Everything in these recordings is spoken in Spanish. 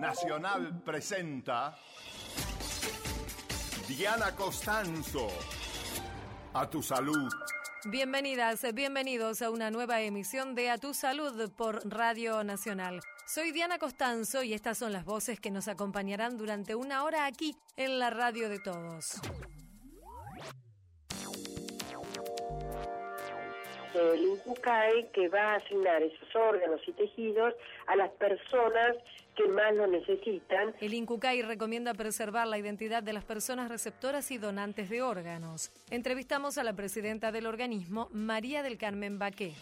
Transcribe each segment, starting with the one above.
Nacional presenta Diana Costanzo. A tu salud. Bienvenidas, bienvenidos a una nueva emisión de A tu salud por Radio Nacional. Soy Diana Costanzo y estas son las voces que nos acompañarán durante una hora aquí en la radio de todos. el INCUCAE que va a asignar esos órganos y tejidos a las personas que más lo necesitan. El INCUCAI recomienda preservar la identidad de las personas receptoras y donantes de órganos. Entrevistamos a la presidenta del organismo, María del Carmen Baqué.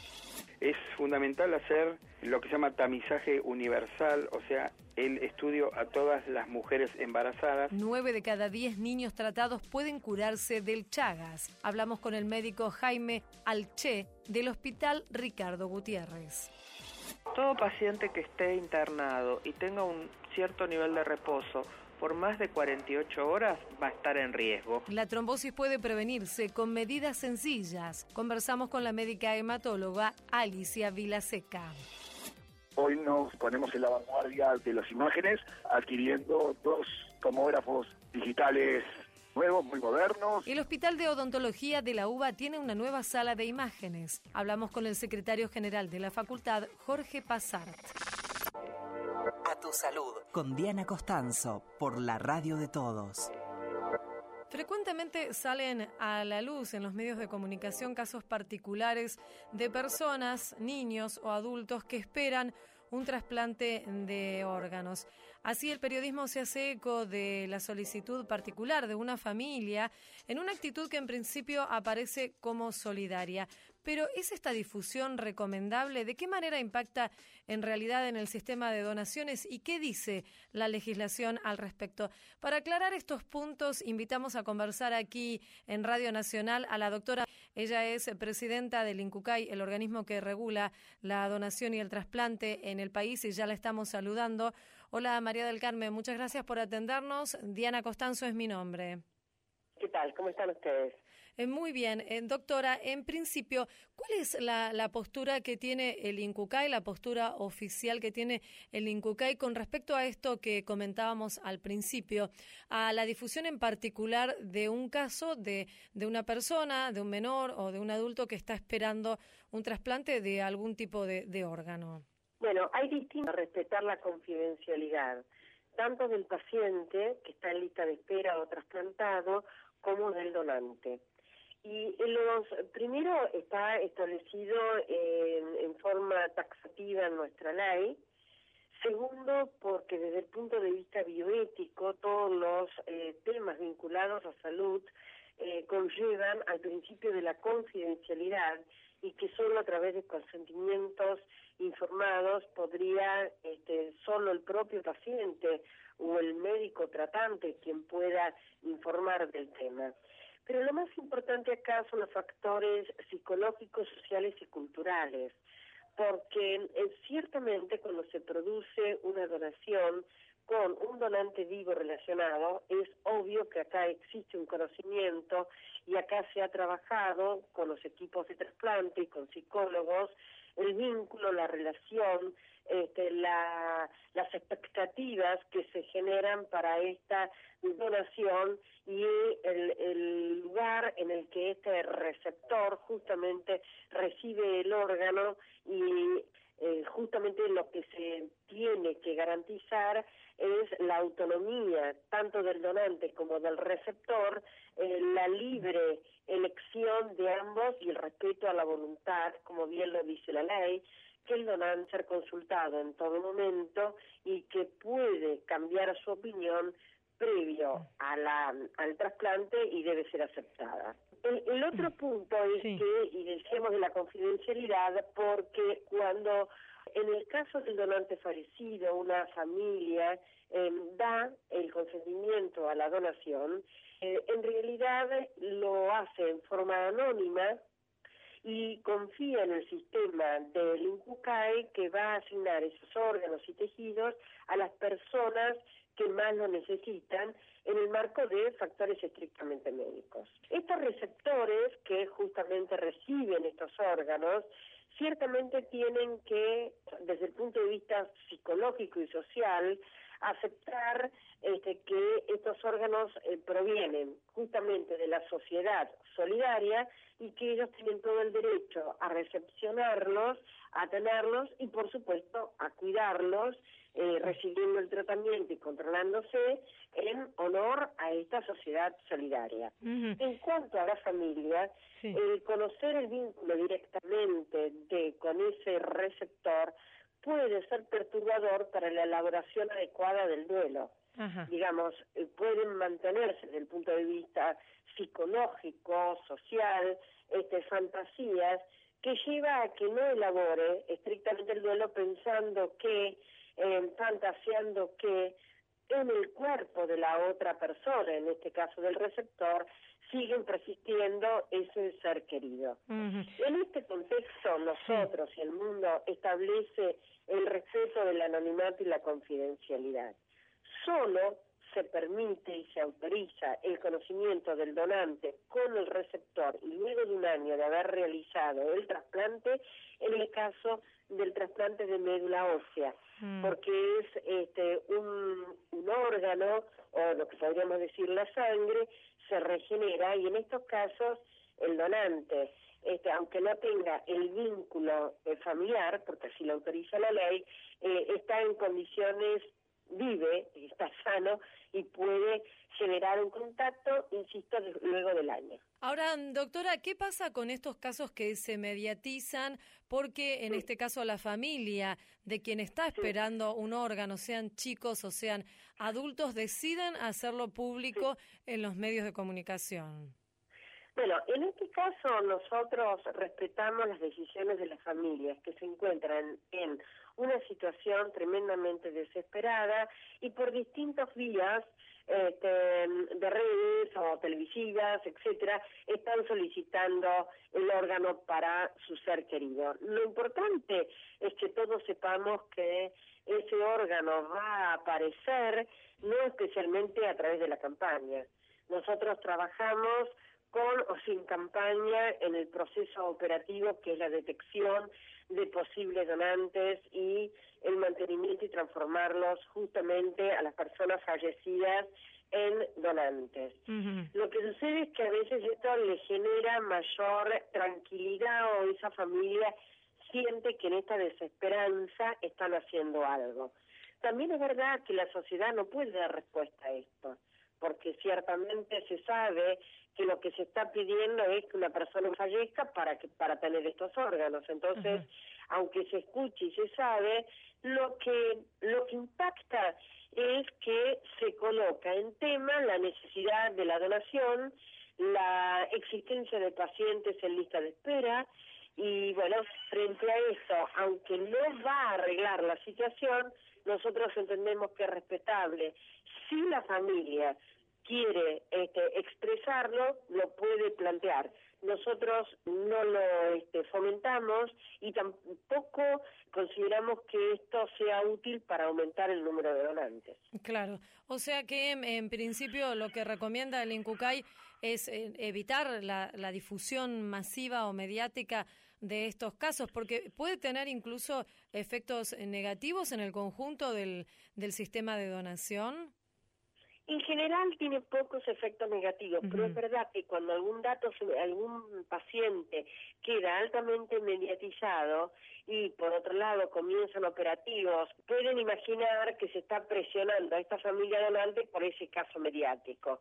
Es fundamental hacer lo que se llama tamizaje universal, o sea, el estudio a todas las mujeres embarazadas. Nueve de cada diez niños tratados pueden curarse del Chagas. Hablamos con el médico Jaime Alche del Hospital Ricardo Gutiérrez. Todo paciente que esté internado y tenga un cierto nivel de reposo por más de 48 horas va a estar en riesgo. La trombosis puede prevenirse con medidas sencillas. Conversamos con la médica hematóloga Alicia Vilaseca. Hoy nos ponemos en la vanguardia de las imágenes adquiriendo dos tomógrafos digitales nuevos, muy modernos. El Hospital de Odontología de la UBA tiene una nueva sala de imágenes. Hablamos con el secretario general de la facultad, Jorge Pazart. A tu salud. Con Diana Costanzo, por la radio de todos. Frecuentemente salen a la luz en los medios de comunicación casos particulares de personas, niños o adultos que esperan un trasplante de órganos. Así el periodismo se hace eco de la solicitud particular de una familia en una actitud que en principio aparece como solidaria. Pero ¿es esta difusión recomendable? ¿De qué manera impacta en realidad en el sistema de donaciones y qué dice la legislación al respecto? Para aclarar estos puntos, invitamos a conversar aquí en Radio Nacional a la doctora. Ella es presidenta del INCUCAI, el organismo que regula la donación y el trasplante en el país y ya la estamos saludando. Hola María del Carmen, muchas gracias por atendernos. Diana Costanzo es mi nombre. ¿Qué tal? ¿Cómo están ustedes? Eh, muy bien. Eh, doctora, en principio, ¿cuál es la, postura que tiene el INCUCAI, la postura oficial que tiene el INCUCAI con respecto a esto que comentábamos al principio, a la difusión en particular de un caso de, de una persona, de un menor o de un adulto que está esperando un trasplante de algún tipo de órgano? Bueno, hay distintos respetar la confidencialidad, tanto del paciente que está en lista de espera o trasplantado, como del donante. Y los primero está establecido en, forma taxativa en nuestra ley. Segundo, porque desde el punto de vista bioético, todos los eh, temas vinculados a salud eh, conllevan al principio de la confidencialidad y que solo a través de consentimientos informados podría este, solo el propio paciente o el médico tratante quien pueda informar del tema. Pero lo más importante acá son los factores psicológicos, sociales y culturales, porque eh, ciertamente cuando se produce una donación con un donante vivo relacionado, es obvio que acá existe un conocimiento y acá se ha trabajado con los equipos de trasplante y con psicólogos el vínculo, la relación, este, la, las expectativas que se generan para esta donación y el, el, lugar en el que este receptor justamente recibe el órgano y eh, justamente lo que se tiene que garantizar es la autonomía tanto del donante como del receptor, eh, la libre elección de ambos y el respeto a la voluntad, como bien lo dice la ley, que el donante ser consultado en todo momento y que puede cambiar su opinión previo a la, al trasplante y debe ser aceptada. El, otro punto es que, y decíamos de la confidencialidad, porque cuando en el caso del donante fallecido, una familia em, da el consentimiento a la donación, eh, en realidad lo hace en forma anónima y confía en el sistema del INCUCAE que va a asignar esos órganos y tejidos a las personas que más lo necesitan en el marco de factores estrictamente médicos. Estos receptores que justamente reciben estos órganos ciertamente tienen que, desde el punto de vista psicológico y social, aceptar este, que estos órganos eh, provienen justamente de la sociedad solidaria y que ellos tienen todo el derecho a recepcionarlos, a tenerlos y por supuesto a cuidarlos, eh, recibiendo el tratamiento y controlándose en honor a esta sociedad solidaria. En cuanto a la familia, el conocer el vínculo directamente de con ese receptor puede ser perturbador para la elaboración adecuada del duelo. Digamos, eh, pueden mantenerse desde el punto de vista psicológico, social, este, fantasías, que lleva a que no elabore estrictamente el duelo pensando que, eh, fantaseando que en el cuerpo de la otra persona, en este caso del receptor, siguen persistiendo ese ser querido. En este contexto, nosotros y el mundo establece el respeto del anonimato y la confidencialidad. Solo se permite y se autoriza el conocimiento del donante con el receptor y luego de un año de haber realizado el trasplante en el caso del trasplante de médula ósea, mm. porque es este, un, un órgano, o lo que podríamos decir la sangre, se regenera y en estos casos el donante, este, aunque no tenga el vínculo eh, familiar, porque así lo autoriza la ley, eh, está en condiciones, vive, está sano y puede generar un contacto, insisto, luego del año. Ahora, doctora, ¿qué pasa con estos casos que se mediatizan? Porque en este caso la familia de quien está esperando un órgano, sean chicos o sean adultos, deciden hacerlo público en los medios de comunicación. Bueno, en este caso nosotros respetamos las decisiones de las familias que se encuentran en una situación tremendamente desesperada y por distintos vías este, de redes o televisivas, etcétera, están solicitando el órgano para su ser querido. Lo importante es que todos sepamos que ese órgano va a aparecer no especialmente a través de la campaña. Nosotros trabajamos con o sin campaña en el proceso operativo que es la detección de posibles donantes y el mantenimiento y transformarlos justamente a las personas fallecidas en donantes. Lo que sucede es que a veces esto le genera mayor tranquilidad o esa familia siente que en esta desesperanza están haciendo algo. También es verdad que la sociedad no puede dar respuesta a esto, porque ciertamente se sabe que lo que se está pidiendo es que una persona fallezca para que para tener estos órganos. Entonces, aunque se escuche y se sabe, lo que lo que impacta es que se coloca en tema la necesidad de la donación, la existencia de pacientes en lista de espera y bueno, frente a eso, aunque no va a arreglar la situación, nosotros entendemos que es respetable. Si la familia quiere este, expresarlo, lo puede plantear. Nosotros no lo este, fomentamos y tampoco consideramos que esto sea útil para aumentar el número de donantes. Claro, o sea que en principio lo que recomienda el INCUCAI es eh, evitar la, la difusión masiva o mediática de estos casos, porque puede tener incluso efectos negativos en el conjunto del, del sistema de donación. En general tiene pocos efectos negativos, pero es verdad que cuando algún dato, algún paciente queda altamente mediatizado y por otro lado comienzan operativos, pueden imaginar que se está presionando a esta familia donante por ese caso mediático.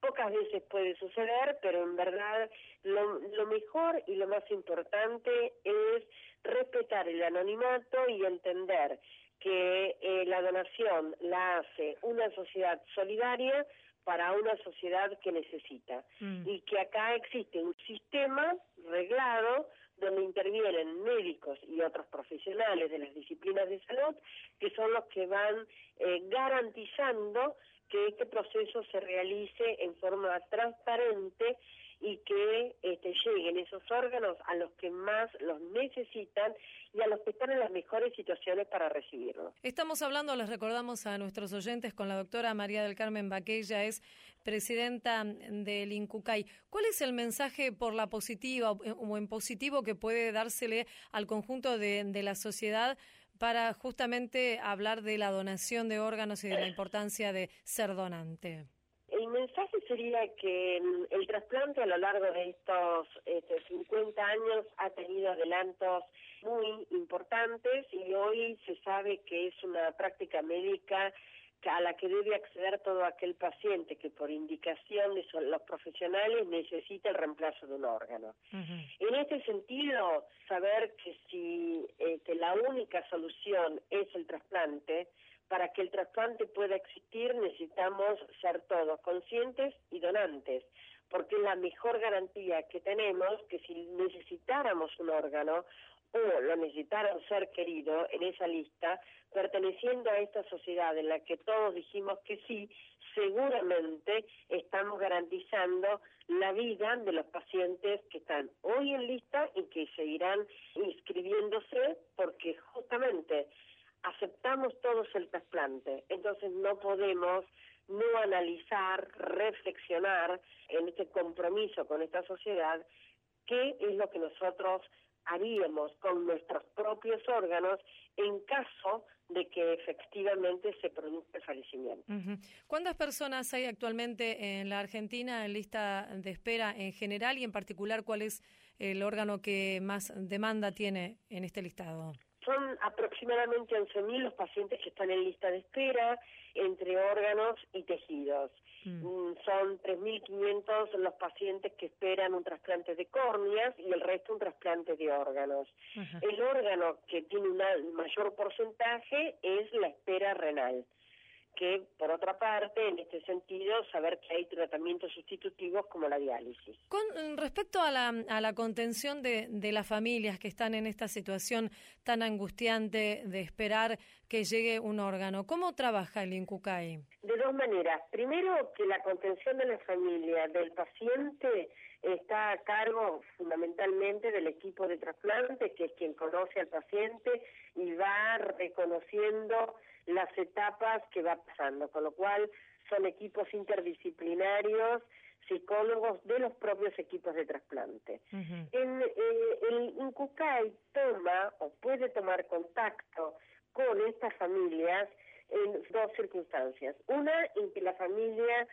Pocas veces puede suceder, pero en verdad lo, lo mejor y lo más importante es respetar el anonimato y entender que eh, la donación la hace una sociedad solidaria para una sociedad que necesita mm. y que acá existe un sistema reglado donde intervienen médicos y otros profesionales de las disciplinas de salud que son los que van eh, garantizando que este proceso se realice en forma transparente y que este, lleguen esos órganos a los que más los necesitan y a los que están en las mejores situaciones para recibirlos. Estamos hablando, les recordamos a nuestros oyentes, con la doctora María del Carmen Baquella, es presidenta del INCUCAI. ¿Cuál es el mensaje por la positiva o en positivo que puede dársele al conjunto de, de la sociedad para justamente hablar de la donación de órganos y de la importancia de ser donante? El mensaje sería que el trasplante a lo largo de estos este, 50 años ha tenido adelantos muy importantes y hoy se sabe que es una práctica médica a la que debe acceder todo aquel paciente que por indicación de los profesionales necesita el reemplazo de un órgano. En este sentido, saber que si este, la única solución es el trasplante, para que el trasplante pueda existir necesitamos ser todos conscientes y donantes, porque es la mejor garantía que tenemos que si necesitáramos un órgano o lo necesitara un ser querido en esa lista, perteneciendo a esta sociedad en la que todos dijimos que sí, seguramente estamos garantizando la vida de los pacientes que están hoy en lista y que seguirán inscribiéndose porque justamente aceptamos todos el trasplante, entonces no podemos no analizar, reflexionar en este compromiso con esta sociedad qué es lo que nosotros haríamos con nuestros propios órganos en caso de que efectivamente se produzca el fallecimiento. ¿Cuántas personas hay actualmente en la Argentina en lista de espera en general y en particular cuál es el órgano que más demanda tiene en este listado? Son aproximadamente 11.000 los pacientes que están en lista de espera entre órganos y tejidos. Mm. Mm, son 3.500 los pacientes que esperan un trasplante de córneas y el resto un trasplante de órganos. El órgano que tiene un mayor porcentaje es la espera renal que, por otra parte, en este sentido, saber que hay tratamientos sustitutivos como la diálisis. Con mm, respecto a la, a la contención de, de las familias que están en esta situación tan angustiante de esperar que llegue un órgano, ¿cómo trabaja el INCUCAI? De dos maneras. Primero, que la contención de la familia del paciente está a cargo fundamentalmente del equipo de trasplante, que es quien conoce al paciente y va reconociendo las etapas que va pasando, con lo cual son equipos interdisciplinarios, psicólogos de los propios equipos de trasplante. en, eh, el INCUCAI toma o puede tomar contacto con estas familias en dos circunstancias. Una, en que la familia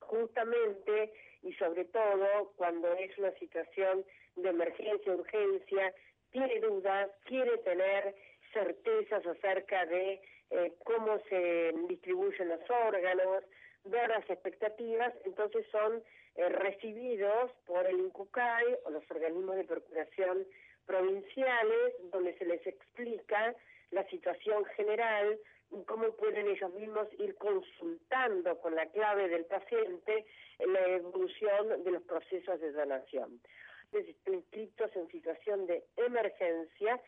justamente y sobre todo cuando es una situación de emergencia, urgencia, tiene dudas, quiere tener certezas acerca de eh, cómo se distribuyen los órganos, ver las expectativas, entonces son eh, recibidos por el INCUCAI o los organismos de procuración provinciales, donde se les explica la situación general, cómo pueden ellos mismos ir consultando con la clave del paciente la evolución de los procesos de donación. Están inscritos en situación de emergencia,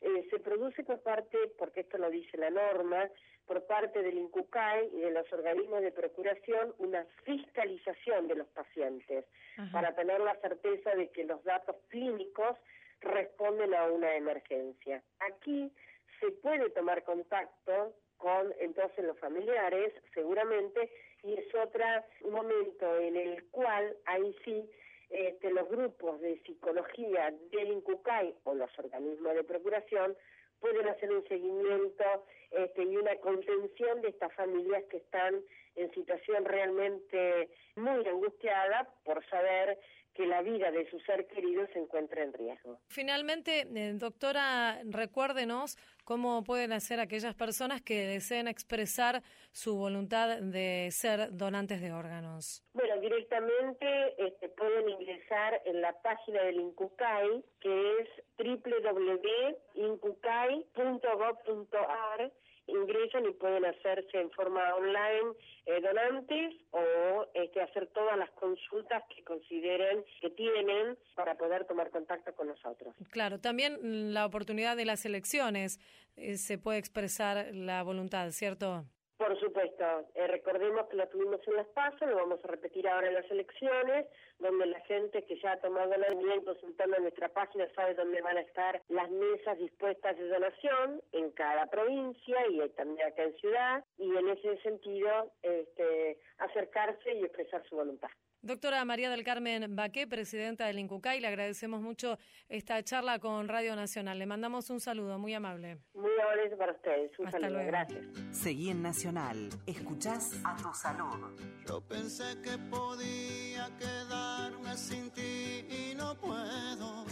eh, se produce por parte, porque esto lo dice la norma, por parte del INCUCAI y de los organismos de procuración una fiscalización de los pacientes para tener la certeza de que los datos clínicos responden a una emergencia. Aquí se puede tomar contacto con entonces los familiares, seguramente, y es otro momento en el cual ahí sí este, los grupos de psicología del INCUCAI o los organismos de procuración pueden hacer un seguimiento este, y una contención de estas familias que están en situación realmente muy angustiada por saber que la vida de su ser querido se encuentra en riesgo. Finalmente, eh, doctora, recuérdenos cómo pueden hacer aquellas personas que deseen expresar su voluntad de ser donantes de órganos. Bueno, directamente este, pueden ingresar en la página del INCUCAI, que es www.incucai.gov.ar ingresan y pueden hacerse en forma online eh, donantes o este, hacer todas las consultas que consideren que tienen para poder tomar contacto con nosotros. Claro, también la oportunidad de las elecciones eh, se puede expresar la voluntad, ¿cierto? Por supuesto, eh, recordemos que lo tuvimos en las pasos, lo vamos a repetir ahora en las elecciones, donde la gente que ya ha tomado la decisión consultando nuestra página sabe dónde van a estar las mesas dispuestas de donación en cada provincia y también acá en ciudad, y en ese sentido este, acercarse y expresar su voluntad. Doctora María del Carmen Baqué, presidenta del INCUCAI, le agradecemos mucho esta charla con Radio Nacional. Le mandamos un saludo muy amable. Muy amable para ustedes. Un Hasta saludo. luego. Gracias. Seguí en Nacional. Escuchás a tu salud. Yo pensé que podía quedarme sin ti y no puedo.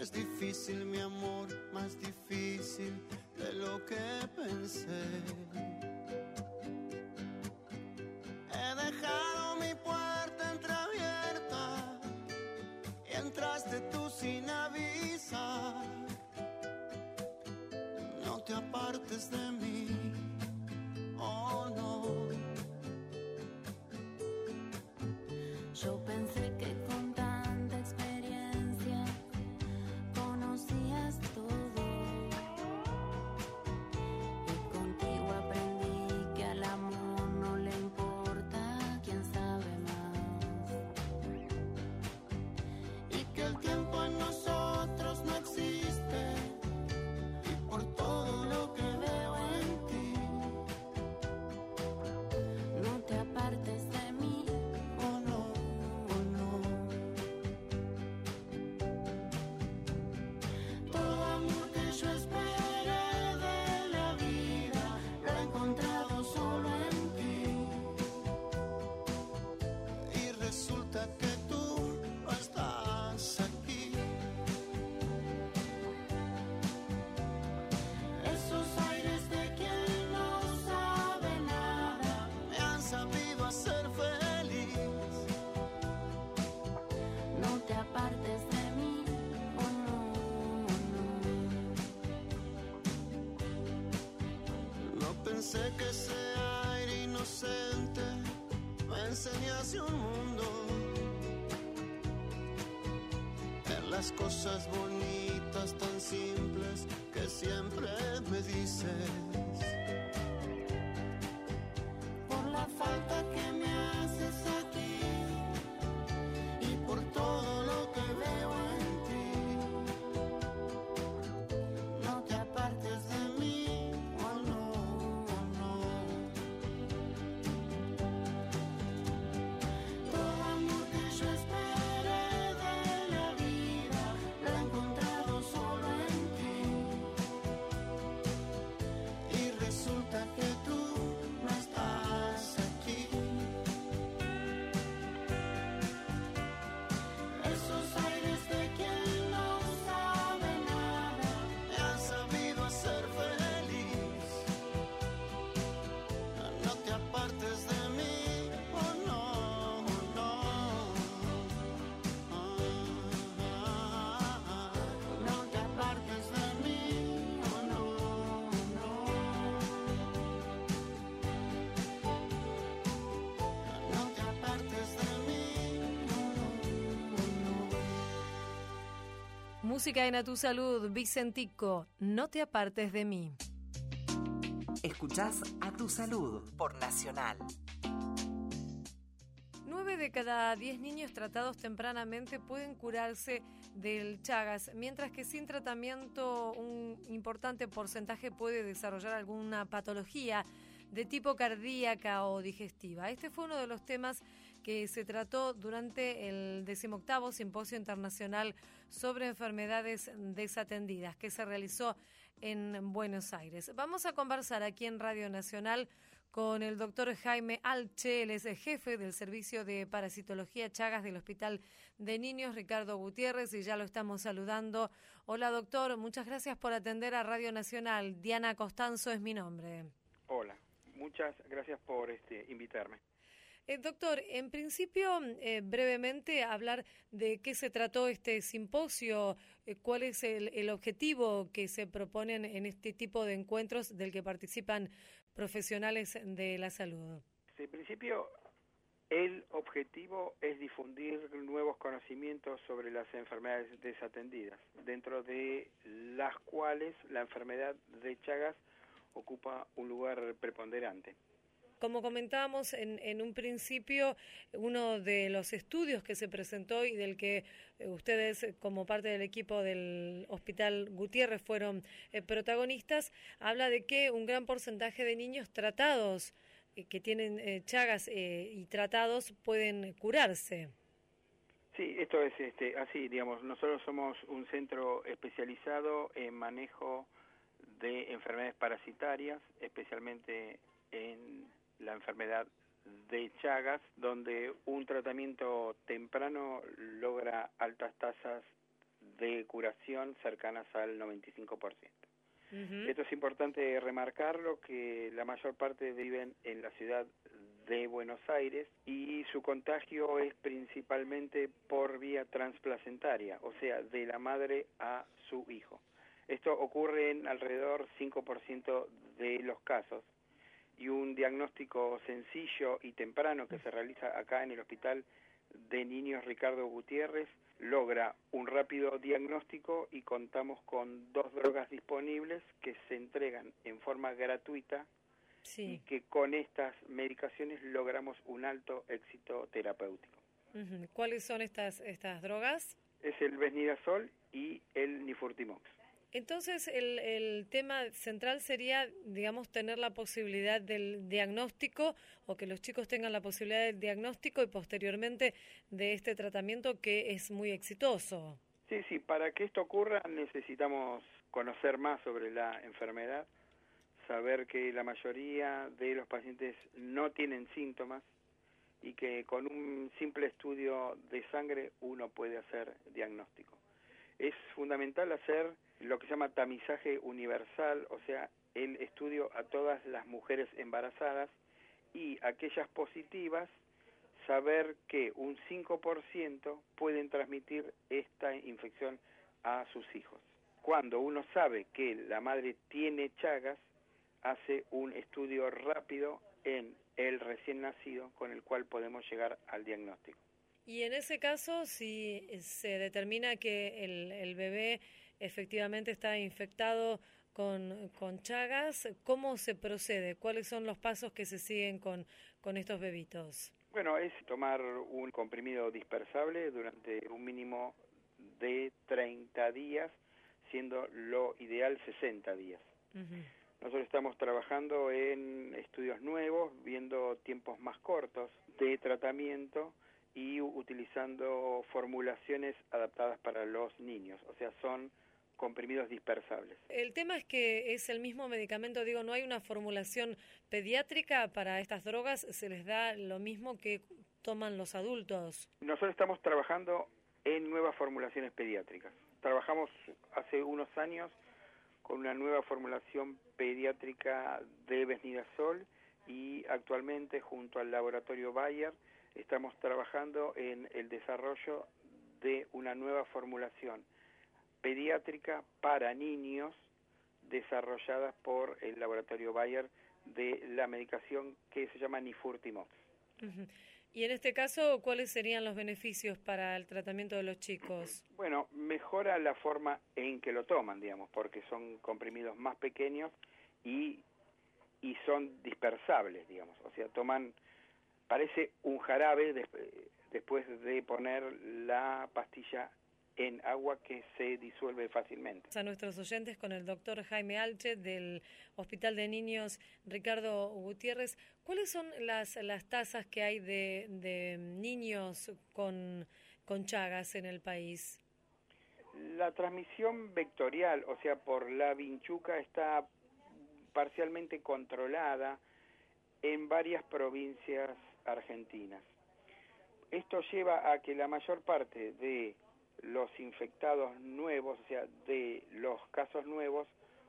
Es difícil, mi amor, más difícil de lo que pensé. He dejado mi puerta entreabierta y entraste tú sin avisar. No te apartes de mí, oh no. Yo pensé pensé que ese aire inocente me enseñase un mundo. En las cosas bonitas tan simples que siempre me dices. Música en A Tu Salud, Vicentico, no te apartes de mí. Escuchás a tu salud por Nacional. Nueve de cada diez niños tratados tempranamente pueden curarse del Chagas, mientras que sin tratamiento un importante porcentaje puede desarrollar alguna patología de tipo cardíaca o digestiva. Este fue uno de los temas que se trató durante el decimoctavo Simposio Internacional sobre Enfermedades Desatendidas que se realizó en Buenos Aires. Vamos a conversar aquí en Radio Nacional con el doctor Jaime Alche, él es el jefe del Servicio de Parasitología Chagas del Hospital de Niños Ricardo Gutiérrez y ya lo estamos saludando. Hola doctor, muchas gracias por atender a Radio Nacional. Diana Costanzo es mi nombre. Hola, muchas gracias por este invitarme. Eh, doctor, en principio, eh, brevemente, hablar de qué se trató este simposio, eh, cuál es el, el, objetivo que se proponen en este tipo de encuentros del que participan profesionales de la salud. En principio, el objetivo es difundir nuevos conocimientos sobre las enfermedades desatendidas, dentro de las cuales la enfermedad de Chagas ocupa un lugar preponderante. Como comentábamos en, en, un principio, uno de los estudios que se presentó y del que eh, ustedes, eh, como parte del equipo del Hospital Gutiérrez, fueron eh, protagonistas, habla de que un gran porcentaje de niños tratados, que tienen chagas y tratados, pueden curarse. Sí, esto es este, así, digamos, nosotros somos un centro especializado en manejo de enfermedades parasitarias, especialmente en la enfermedad de Chagas, donde un tratamiento temprano logra altas tasas de curación cercanas al 95%. Uh -huh. Esto es importante remarcarlo, que la mayor parte viven en la ciudad de Buenos Aires y su contagio es principalmente por vía transplacentaria, o sea, de la madre a su hijo. Esto ocurre en alrededor 5% de los casos y un diagnóstico sencillo y temprano que se realiza acá en el Hospital de Niños Ricardo Gutiérrez logra un rápido diagnóstico y contamos con dos drogas disponibles que se entregan en forma gratuita sí. y que con estas medicaciones logramos un alto éxito terapéutico. ¿Cuáles son estas, estas drogas? Es el Besnidazol y el Nifurtimox. Entonces, el, el, tema central sería, digamos, tener la posibilidad del diagnóstico o que los chicos tengan la posibilidad del diagnóstico y posteriormente de este tratamiento que es muy exitoso. Sí, sí, para que esto ocurra necesitamos conocer más sobre la enfermedad, saber que la mayoría de los pacientes no tienen síntomas y que con un simple estudio de sangre uno puede hacer diagnóstico. Es fundamental hacer lo que se llama tamizaje universal, o sea, el estudio a todas las mujeres embarazadas y aquellas positivas, saber que un 5% pueden transmitir esta infección a sus hijos. Cuando uno sabe que la madre tiene chagas, hace un estudio rápido en el recién nacido con el cual podemos llegar al diagnóstico. Y en ese caso, si se determina que el, el bebé efectivamente está infectado con, con, Chagas, ¿cómo se procede? ¿Cuáles son los pasos que se siguen con, con estos bebitos? Bueno, es tomar un comprimido dispersable durante un mínimo de 30 días, siendo lo ideal 60 días. Uh -huh. Nosotros estamos trabajando en estudios nuevos, viendo tiempos más cortos de tratamiento y utilizando formulaciones adaptadas para los niños, o sea, son comprimidos dispersables. El tema es que es el mismo medicamento, digo, no hay una formulación pediátrica para estas drogas, se les da lo mismo que toman los adultos. Nosotros estamos trabajando en nuevas formulaciones pediátricas. Trabajamos hace unos años con una nueva formulación pediátrica de Besnidazol y actualmente junto al laboratorio Bayer estamos trabajando en el desarrollo de una nueva formulación pediátrica para niños desarrollada por el laboratorio Bayer de la medicación que se llama Nifurtimox. Uh -huh. Y en este caso, ¿cuáles serían los beneficios para el tratamiento de los chicos? Bueno, mejora la forma en que lo toman, digamos, porque son comprimidos más pequeños y, y son dispersables, digamos, o sea, toman, parece un jarabe de, después de poner la pastilla en agua que se disuelve fácilmente. A nuestros oyentes con el doctor Jaime Alche del Hospital de Niños Ricardo Gutiérrez, ¿cuáles son las, las tasas que hay de, de niños con, con chagas en el país? La transmisión vectorial, o sea, por la vinchuca, está parcialmente controlada en varias provincias argentinas. Esto lleva a que la mayor parte de los infectados nuevos, o sea, de los casos nuevos,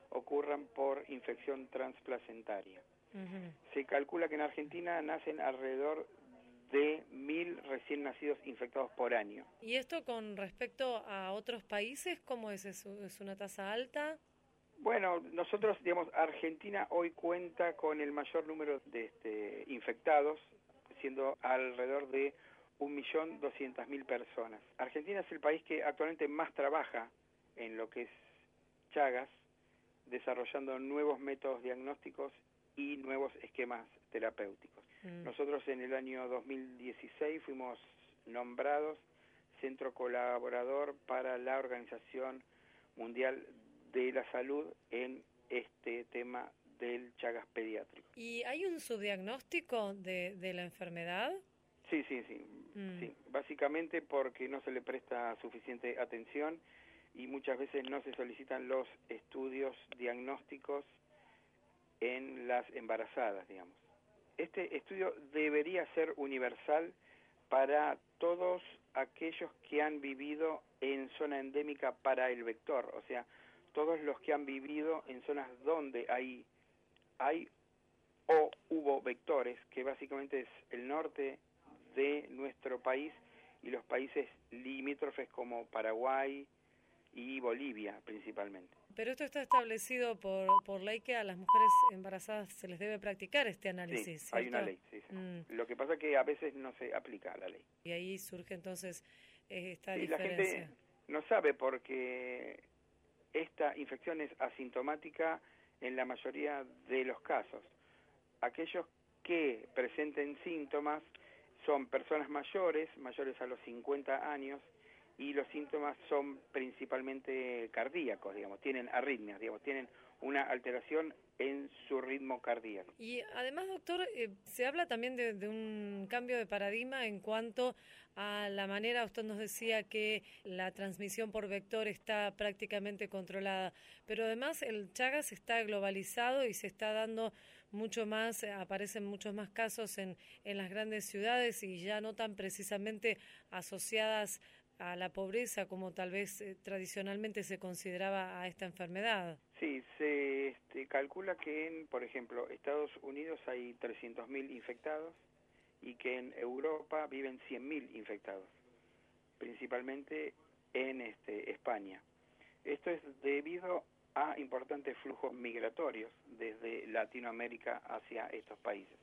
ocurran por infección transplacentaria. Uh -huh. Se calcula que en Argentina nacen alrededor de mil recién nacidos infectados por año. ¿Y esto con respecto a otros países, cómo es? ¿Es, es una tasa alta? Bueno, nosotros, digamos, Argentina hoy cuenta con el mayor número de este, infectados, siendo alrededor de 1.200.000 personas. Argentina es el país que actualmente más trabaja en lo que es Chagas desarrollando nuevos métodos diagnósticos y nuevos esquemas terapéuticos. Mm. Nosotros en el año 2016 fuimos nombrados centro colaborador para la Organización Mundial de la Salud en este tema del Chagas pediátrico. ¿Y hay un subdiagnóstico de, de la enfermedad? Sí, sí, sí, Mm. sí. Básicamente porque no se le presta suficiente atención y muchas veces no se solicitan los estudios diagnósticos en las embarazadas, digamos. Este estudio debería ser universal para todos aquellos que han vivido en zona endémica para el vector, o sea, todos los que han vivido en zonas donde hay, hay o hubo vectores, que básicamente es el norte de nuestro país y los países limítrofes como Paraguay y Bolivia principalmente. Pero esto está establecido por, por ley que a las mujeres embarazadas se les debe practicar este análisis. Sí, hay una ley. sí, sí. Mm. Lo que pasa es que a veces no se aplica la ley. Y ahí surge entonces eh, esta Sí, la diferencia. gente no sabe porque esta infección es asintomática en la mayoría de los casos. Aquellos que presenten síntomas son personas mayores, mayores a los 50 años, y los síntomas son principalmente cardíacos, digamos, tienen arritmias, digamos, tienen una alteración en su ritmo cardíaco. Y además, doctor, eh, se habla también de, de un cambio de paradigma en cuanto a la manera, usted nos decía que la transmisión por vector está prácticamente controlada, pero además el Chagas está globalizado y se está dando mucho más, eh, aparecen muchos más casos en, en las grandes ciudades y ya no tan precisamente asociadas a la pobreza como tal vez eh, tradicionalmente se consideraba a esta enfermedad. Sí, se este, calcula que en, por ejemplo, Estados Unidos hay 300.000 infectados y que en Europa viven 100.000 infectados, principalmente en este, España. Esto es debido a importantes flujos migratorios desde Latinoamérica hacia estos países.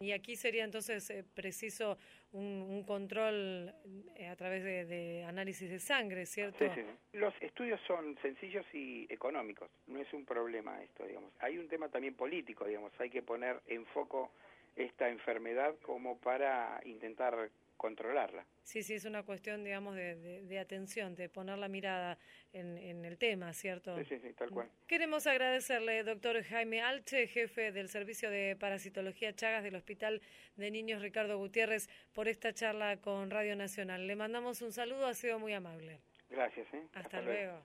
Y aquí sería entonces eh, preciso un, un control eh, a través de, de análisis de sangre, ¿cierto? Sí, sí, sí. Los estudios son sencillos y económicos, no es un problema esto, digamos. Hay un tema también político, digamos, hay que poner en foco esta enfermedad como para intentar controlarla. Sí, sí, es una cuestión, digamos, de, de- de atención, de poner la mirada en, en el tema, ¿cierto? Sí, sí, sí, tal cual. Queremos agradecerle, doctor Jaime Alche, jefe del Servicio de Parasitología Chagas del Hospital de Niños Ricardo Gutiérrez, por esta charla con Radio Nacional. Le mandamos un saludo, ha sido muy amable. Gracias, ¿eh? Hasta, luego.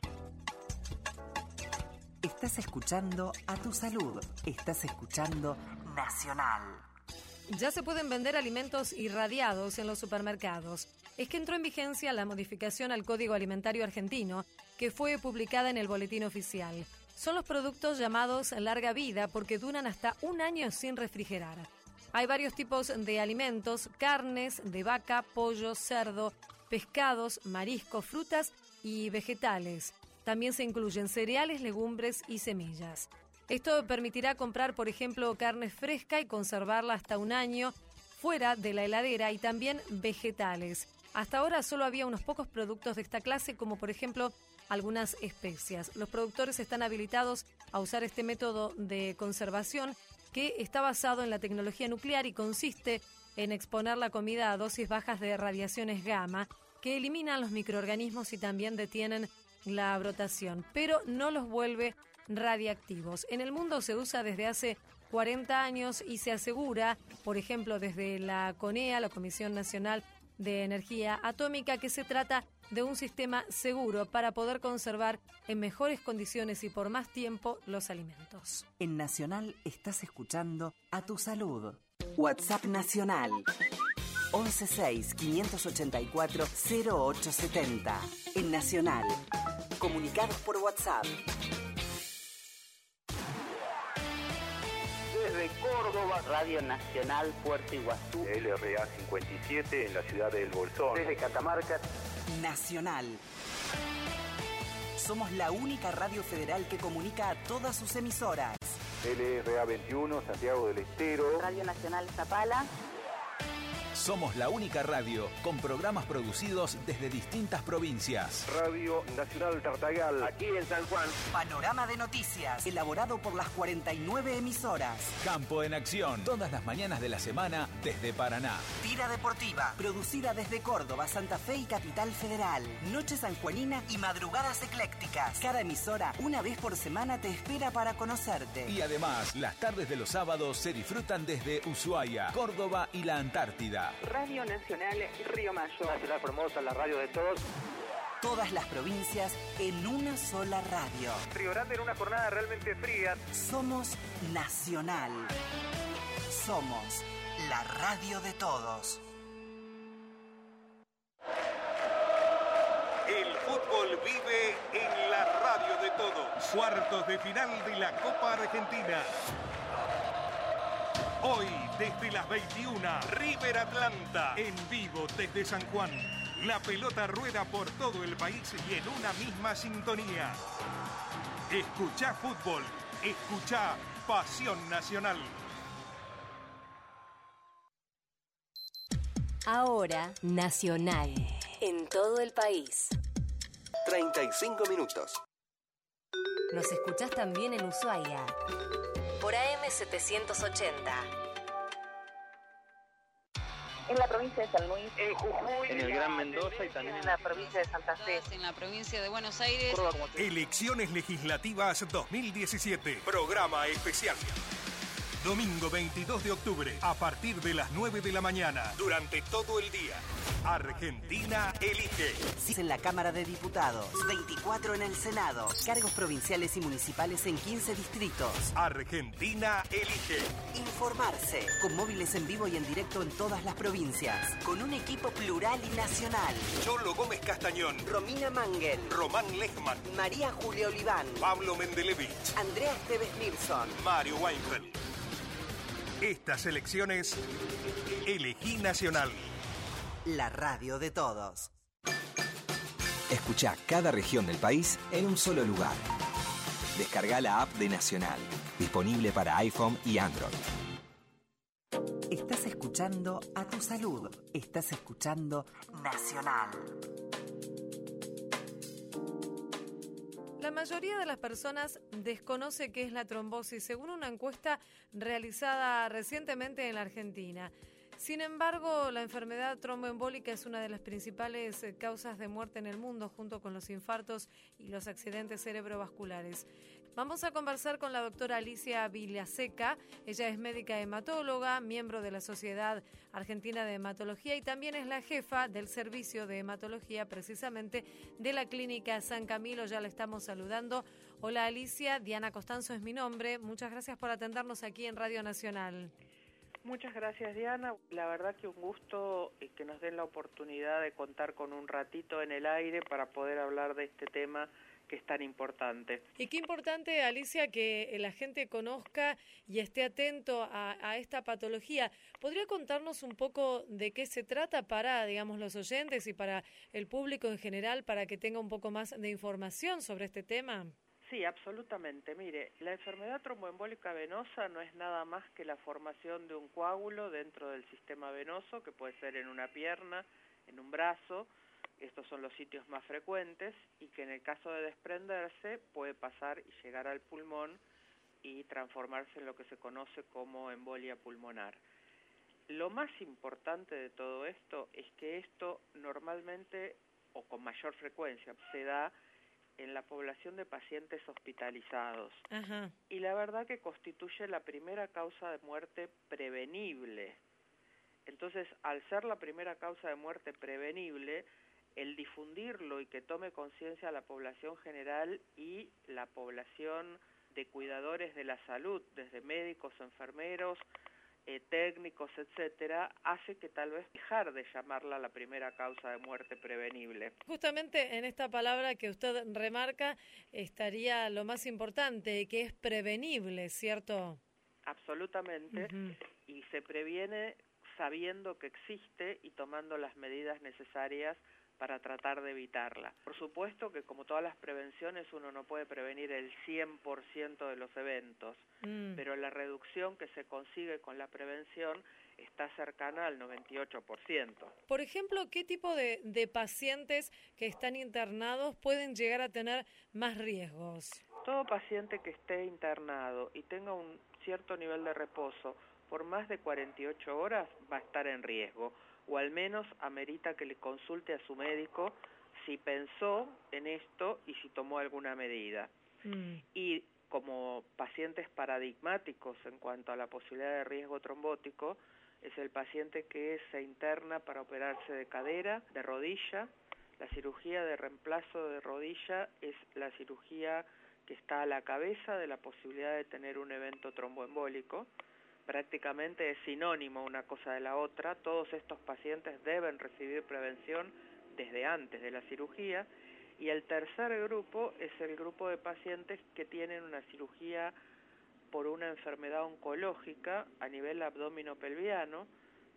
Estás escuchando a tu salud. Estás escuchando Nacional. Ya se pueden vender alimentos irradiados en los supermercados. Es que entró en vigencia la modificación al Código Alimentario Argentino, que fue publicada en el Boletín Oficial. Son los productos llamados larga vida porque duran hasta un año sin refrigerar. Hay varios tipos de alimentos, carnes de vaca, pollo, cerdo, pescados, mariscos, frutas y vegetales. También se incluyen cereales, legumbres y semillas. Esto permitirá comprar, por ejemplo, carne fresca y conservarla hasta un año fuera de la heladera y también vegetales. Hasta ahora solo había unos pocos productos de esta clase, como por ejemplo algunas especias. Los productores están habilitados a usar este método de conservación que está basado en la tecnología nuclear y consiste en exponer la comida a dosis bajas de radiaciones gamma que eliminan los microorganismos y también detienen la brotación, pero no los vuelve radiactivos. En el mundo se usa desde hace 40 años y se asegura, por ejemplo, desde la CONEA, la Comisión Nacional de Energía Atómica, que se trata de un sistema seguro para poder conservar en mejores condiciones y por más tiempo los alimentos. En Nacional estás escuchando a tu salud. WhatsApp Nacional 116-584-0870. En Nacional. Comunicados por WhatsApp. Desde Córdoba, Radio Nacional Puerto Iguazú. LRA 57 en la ciudad del Bolsón. Desde Catamarca. Nacional. Somos la única radio federal que comunica a todas sus emisoras. LRA 21 Santiago del Estero. Radio Nacional Zapala. Somos la única radio con programas producidos desde distintas provincias. Radio Nacional Tartagal, aquí en San Juan. Panorama de noticias, elaborado por las 49 emisoras. Campo en acción, todas las mañanas de la semana desde Paraná. Tira deportiva, producida desde Córdoba, Santa Fe y Capital Federal. Noche sanjuanina y madrugadas eclécticas. Cada emisora, una vez por semana, te espera para conocerte. Y además, las tardes de los sábados se disfrutan desde Ushuaia, Córdoba y la Antártida. Radio Nacional Río Mayo. Nacional Formosa, la radio de todos. Todas las provincias en una sola radio. Río Grande en una jornada realmente fría. Somos Nacional. Somos la radio de todos. El fútbol vive en la radio de todos. Cuartos de final de la Copa Argentina. Hoy, desde las 21, River Atlanta, en vivo desde San Juan. La pelota rueda por todo el país y en una misma sintonía. Escucha fútbol, escucha Pasión Nacional. Ahora, Nacional. En todo el país. 35 minutos. Nos escuchás también en Ushuaia. Por AM780. En la provincia de San Luis. En Jujuy. En el Gran Mendoza y también en la provincia de Santa Fe. En la provincia de Buenos Aires. Elecciones Legislativas 2017. Programa especial. Domingo 22 de octubre, a partir de las 9 de la mañana, durante todo el día. Argentina elige. 6 en la Cámara de Diputados, 24 en el Senado, cargos provinciales y municipales en 15 distritos. Argentina elige. Informarse, con móviles en vivo y en directo en todas las provincias, con un equipo plural y nacional. Cholo Gómez Castañón, Romina Mangel, Román Lechman, María Julia Oliván, Pablo Mendelevich, Andrea Esteves Nilsson, Mario Weinfeld. Estas elecciones, elegí Nacional. La radio de todos. Escucha cada región del país en un solo lugar. Descarga la app de Nacional, disponible para iPhone y Android. Estás escuchando a tu salud. Estás escuchando Nacional. La mayoría de las personas desconoce qué es la trombosis, según una encuesta realizada recientemente en la Argentina. Sin embargo, la enfermedad tromboembólica es una de las principales eh, causas de muerte en el mundo, junto con los infartos y los accidentes cerebrovasculares. Vamos a conversar con la doctora Alicia Villaseca. Ella es médica hematóloga, miembro de la Sociedad Argentina de Hematología y también es la jefa del servicio de hematología, precisamente de la Clínica San Camilo. Ya la estamos saludando. Hola Alicia, Diana Costanzo es mi nombre. Muchas gracias por atendernos aquí en Radio Nacional. Muchas gracias Diana, la verdad que un gusto eh, que nos den la oportunidad de contar con un ratito en el aire para poder hablar de este tema que es tan importante. Y qué importante, Alicia, que la gente conozca y esté atento a, a, esta patología. ¿Podría contarnos un poco de qué se trata para, digamos, los oyentes y para el público en general, para que tenga un poco más de información sobre este tema? Sí, absolutamente. Mire, la enfermedad tromboembólica venosa no es nada más que la formación de un coágulo dentro del sistema venoso, que puede ser en una pierna, en un brazo, estos son los sitios más frecuentes, y que en el caso de desprenderse puede pasar y llegar al pulmón y transformarse en lo que se conoce como embolia pulmonar. Lo más importante de todo esto es que esto normalmente o con mayor frecuencia se da en la población de pacientes hospitalizados. Ajá. Y la verdad que constituye la primera causa de muerte prevenible. Entonces, al ser la primera causa de muerte prevenible, el difundirlo y que tome conciencia la población general y la población de cuidadores de la salud, desde médicos, enfermeros, eh, técnicos, etcétera, hace que tal vez dejar de llamarla la primera causa de muerte prevenible. Justamente en esta palabra que usted remarca estaría lo más importante, que es prevenible, ¿cierto? Absolutamente, uh -huh. y se previene sabiendo que existe y tomando las medidas necesarias para tratar de evitarla. Por supuesto que como todas las prevenciones uno no puede prevenir el 100% de los eventos, Mm. pero la reducción que se consigue con la prevención está cercana al 98%. Por ejemplo, ¿qué tipo de, de pacientes que están internados pueden llegar a tener más riesgos? Todo paciente que esté internado y tenga un cierto nivel de reposo por más de 48 horas va a estar en riesgo, o al menos amerita que le consulte a su médico si pensó en esto y si tomó alguna medida. Y como pacientes paradigmáticos en cuanto a la posibilidad de riesgo trombótico, es el paciente que se interna para operarse de cadera, de rodilla. La cirugía de reemplazo de rodilla es la cirugía que está a la cabeza de la posibilidad de tener un evento tromboembólico. Prácticamente es sinónimo una cosa de la otra. Todos estos pacientes deben recibir prevención desde antes de la cirugía. Y el tercer grupo es el grupo de pacientes que tienen una cirugía por una enfermedad oncológica a nivel abdominopelviano,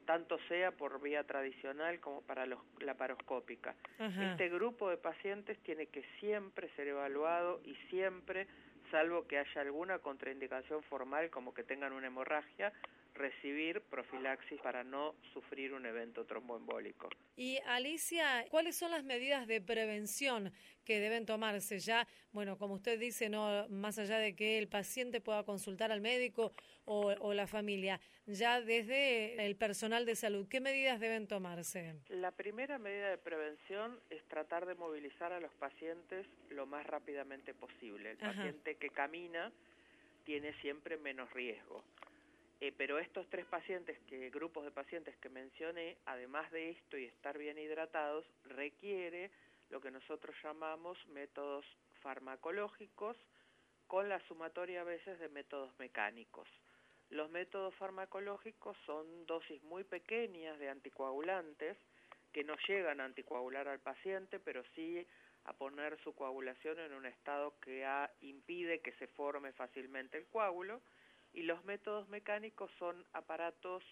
tanto sea por vía tradicional como para los, laparoscópica. Ajá. Este grupo de pacientes tiene que siempre ser evaluado y siempre, salvo que haya alguna contraindicación formal como que tengan una hemorragia, recibir profilaxis para no sufrir un evento tromboembólico. Y Alicia, ¿cuáles son las medidas de prevención que deben tomarse ya? Bueno, como usted dice, no más allá de que el paciente pueda consultar al médico o, o la familia, ya desde el personal de salud, ¿qué medidas deben tomarse? La primera medida de prevención es tratar de movilizar a los pacientes lo más rápidamente posible. El Ajá. paciente que camina tiene siempre menos riesgo. Eh, pero estos tres pacientes, que grupos de pacientes que mencioné, además de esto y estar bien hidratados, requiere lo que nosotros llamamos métodos farmacológicos con la sumatoria a veces de métodos mecánicos. Los métodos farmacológicos son dosis muy pequeñas de anticoagulantes que no llegan a anticoagular al paciente, pero sí a poner su coagulación en un estado que impide que se forme fácilmente el coágulo y los métodos mecánicos son aparatos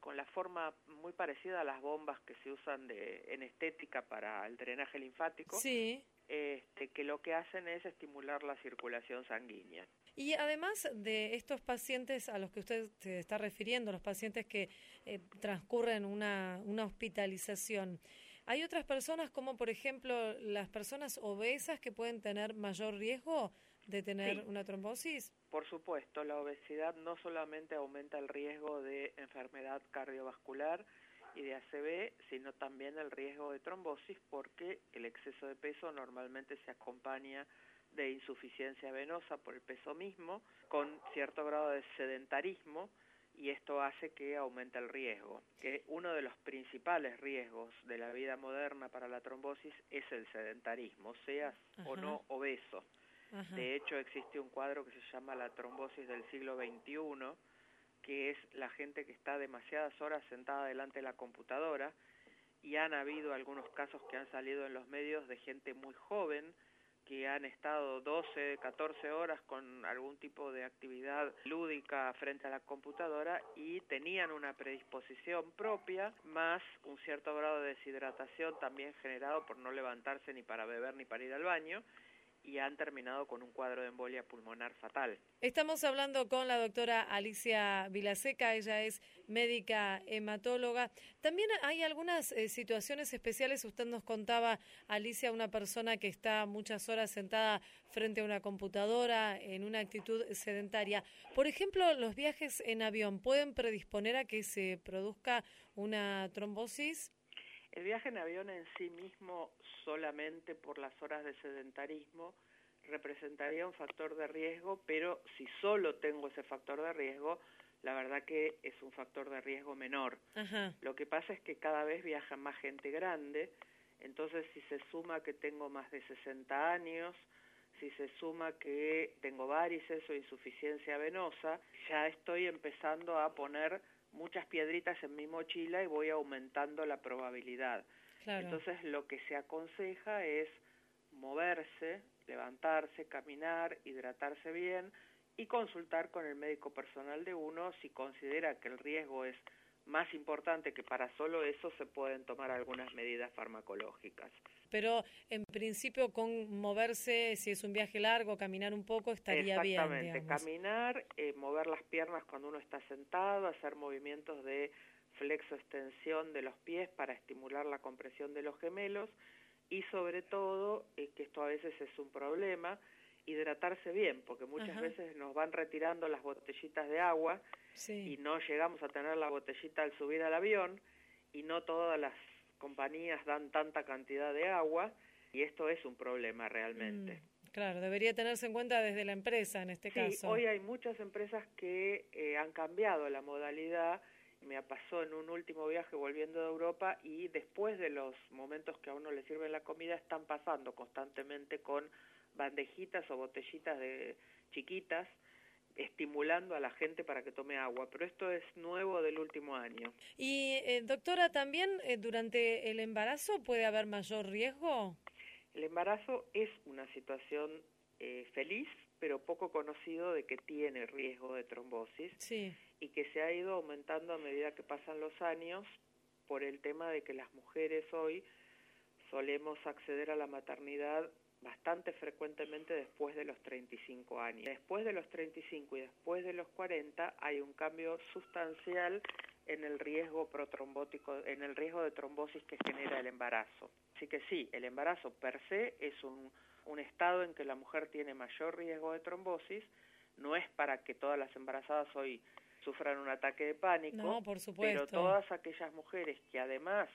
con la forma muy parecida a las bombas que se usan de, en estética para el drenaje linfático, Sí. este, que lo que hacen es estimular la circulación sanguínea. Y además de estos pacientes a los que usted se está refiriendo, los pacientes que eh, transcurren una, una hospitalización, ¿hay otras personas como por ejemplo las personas obesas que pueden tener mayor riesgo de tener Sí. una trombosis? Por supuesto, la obesidad no solamente aumenta el riesgo de enfermedad cardiovascular y de ACV, sino también el riesgo de trombosis porque el exceso de peso normalmente se acompaña de insuficiencia venosa por el peso mismo, con cierto grado de sedentarismo, y esto hace que aumente el riesgo. Que uno de los principales riesgos de la vida moderna para la trombosis es el sedentarismo, seas o no obeso. De hecho, existe un cuadro que se llama la trombosis del siglo XXI, que es la gente que está demasiadas horas sentada delante de la computadora, y han habido algunos casos que han salido en los medios de gente muy joven que han estado 12, 14 horas con algún tipo de actividad lúdica frente a la computadora y tenían una predisposición propia, más un cierto grado de deshidratación también generado por no levantarse ni para beber ni para ir al baño, y han terminado con un cuadro de embolia pulmonar fatal. Estamos hablando con la doctora Alicia Vilaseca, ella es médica hematóloga. También hay algunas eh, situaciones especiales, usted nos contaba, Alicia, una persona que está muchas horas sentada frente a una computadora en una actitud sedentaria. Por ejemplo, los viajes en avión pueden predisponer a que se produzca una trombosis. El viaje en avión en sí mismo, solamente por las horas de sedentarismo, representaría un factor de riesgo, pero si solo tengo ese factor de riesgo, la verdad que es un factor de riesgo menor. Ajá. Lo que pasa es que cada vez viaja más gente grande, entonces si se suma que tengo más de 60 años, si se suma que tengo varices o insuficiencia venosa, ya estoy empezando a poner muchas piedritas en mi mochila y voy aumentando la probabilidad. Claro. Entonces lo que se aconseja es moverse, levantarse, caminar, hidratarse bien y consultar con el médico personal de uno si considera que el riesgo es más importante que para solo eso se pueden tomar algunas medidas farmacológicas. Pero en principio con moverse, si es un viaje largo, caminar un poco, estaría bien. Exactamente, caminar, eh, mover las piernas cuando uno está sentado, hacer movimientos de flexo-extensión de los pies para estimular la compresión de los gemelos y sobre todo, eh, que esto a veces es un problema, hidratarse bien, porque muchas Ajá. veces nos van retirando las botellitas de agua Sí. y no llegamos a tener la botellita al subir al avión y no todas las compañías dan tanta cantidad de agua y esto es un problema realmente. Mm, claro, debería tenerse en cuenta desde la empresa en este Sí, caso. hoy hay muchas empresas que eh, han cambiado la modalidad. Me pasó en un último viaje volviendo de Europa y después de los momentos que a uno le sirve la comida están pasando constantemente con bandejitas o botellitas de chiquitas estimulando a la gente para que tome agua, pero esto es nuevo del último año. Y eh, doctora, también eh, durante el embarazo puede haber mayor riesgo. El embarazo es una situación eh, feliz, pero poco conocido de que tiene riesgo de trombosis Sí. y que se ha ido aumentando a medida que pasan los años por el tema de que las mujeres hoy solemos acceder a la maternidad bastante frecuentemente después de los 35 años. Después de los 35 y después de los 40 hay un cambio sustancial en el riesgo protrombótico, en el riesgo de trombosis que genera el embarazo. Así que sí, el embarazo per se es un, un estado en que la mujer tiene mayor riesgo de trombosis, no es para que todas las embarazadas hoy sufran un ataque de pánico, No, por supuesto. pero todas aquellas mujeres que además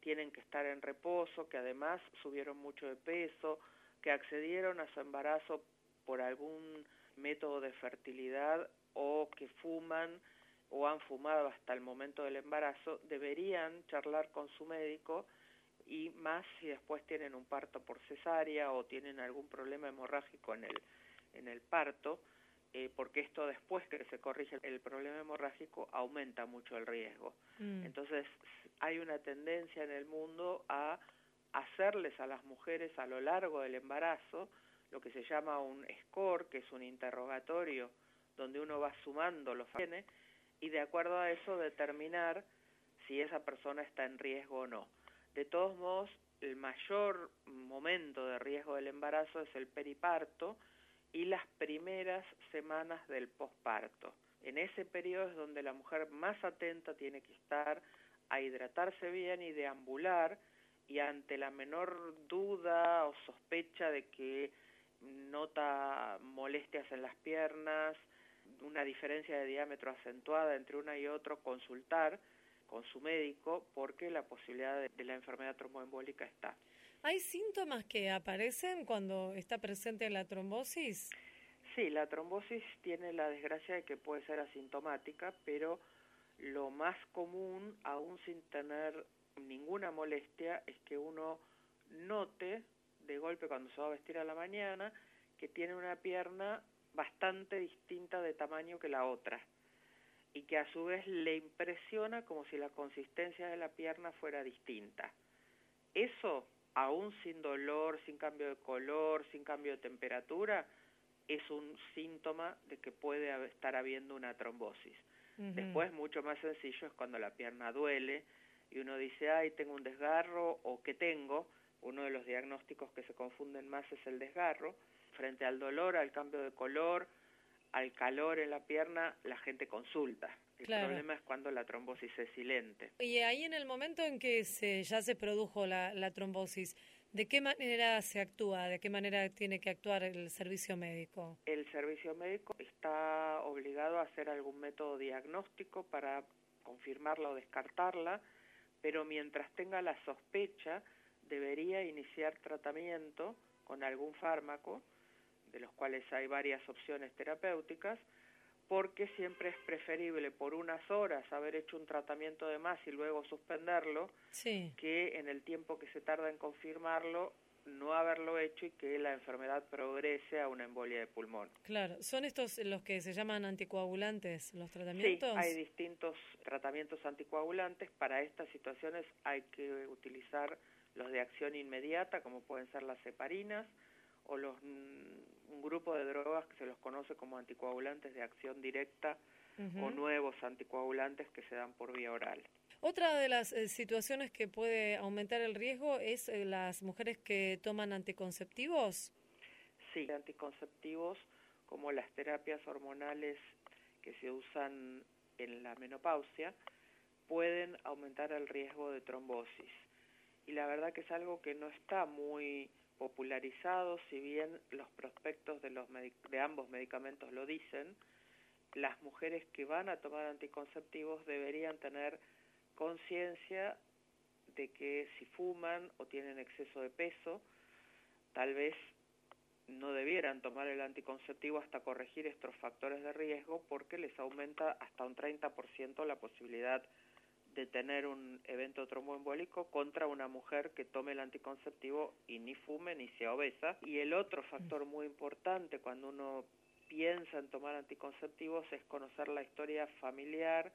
tienen que estar en reposo, que además subieron mucho de peso, que accedieron a su embarazo por algún método de fertilidad o que fuman o han fumado hasta el momento del embarazo, deberían charlar con su médico y más si después tienen un parto por cesárea o tienen algún problema hemorrágico en el, en el parto, eh, porque esto después que se corrige el problema hemorrágico aumenta mucho el riesgo. Mm. Entonces hay una tendencia en el mundo a hacerles a las mujeres a lo largo del embarazo lo que se llama un score, que es un interrogatorio donde uno va sumando los factores y de acuerdo a eso determinar si esa persona está en riesgo o no. De todos modos, el mayor momento de riesgo del embarazo es el periparto y las primeras semanas del posparto. En ese periodo es donde la mujer más atenta tiene que estar a hidratarse bien y deambular y ante la menor duda o sospecha de que nota molestias en las piernas, una diferencia de diámetro acentuada entre una y otro, consultar con su médico porque la posibilidad de, de la enfermedad tromboembólica está. ¿Hay síntomas que aparecen cuando está presente la trombosis? Sí, la trombosis tiene la desgracia de que puede ser asintomática, pero lo más común, aún sin tener ninguna molestia, es que uno note de golpe cuando se va a vestir a la mañana que tiene una pierna bastante distinta de tamaño que la otra y que a su vez le impresiona como si la consistencia de la pierna fuera distinta. Eso, aún sin dolor, sin cambio de color, sin cambio de temperatura, es un síntoma de que puede estar habiendo una trombosis. Después, mucho más sencillo es cuando la pierna duele y uno dice, ay, tengo un desgarro o ¿qué tengo? Uno de los diagnósticos que se confunden más es el desgarro. Frente al dolor, al cambio de color, al calor en la pierna, la gente consulta. El Claro. problema es cuando la trombosis es silente. Y ahí en el momento en que se, ya se produjo la, la trombosis, ¿de qué manera se actúa? ¿De qué manera tiene que actuar el servicio médico? El servicio médico está obligado a hacer algún método diagnóstico para confirmarla o descartarla, pero mientras tenga la sospecha, debería iniciar tratamiento con algún fármaco, de los cuales hay varias opciones terapéuticas, porque siempre es preferible por unas horas haber hecho un tratamiento de más y luego suspenderlo, Sí. que en el tiempo que se tarda en confirmarlo no haberlo hecho y que la enfermedad progrese a una embolia de pulmón. Claro, ¿son estos los que se llaman anticoagulantes, los Sí, tratamientos? hay distintos tratamientos anticoagulantes. Para estas situaciones hay que utilizar los de acción inmediata, como pueden ser las heparinas, o los mm, un grupo de drogas que se los conoce como anticoagulantes de acción directa o nuevos anticoagulantes que se dan por vía oral. Otra de las eh, situaciones que puede aumentar el riesgo es eh, las mujeres que toman anticonceptivos. Sí, anticonceptivos como las terapias hormonales que se usan en la menopausia pueden aumentar el riesgo de trombosis. Y la verdad que es algo que no está muy popularizado, si bien los prospectos de, los de ambos medicamentos lo dicen, las mujeres que van a tomar anticonceptivos deberían tener conciencia de que si fuman o tienen exceso de peso, tal vez no debieran tomar el anticonceptivo hasta corregir estos factores de riesgo porque les aumenta hasta un 30% la posibilidad de tener un evento tromboembólico contra una mujer que tome el anticonceptivo y ni fume ni sea obesa. Y el otro factor muy importante cuando uno piensa en tomar anticonceptivos es conocer la historia familiar,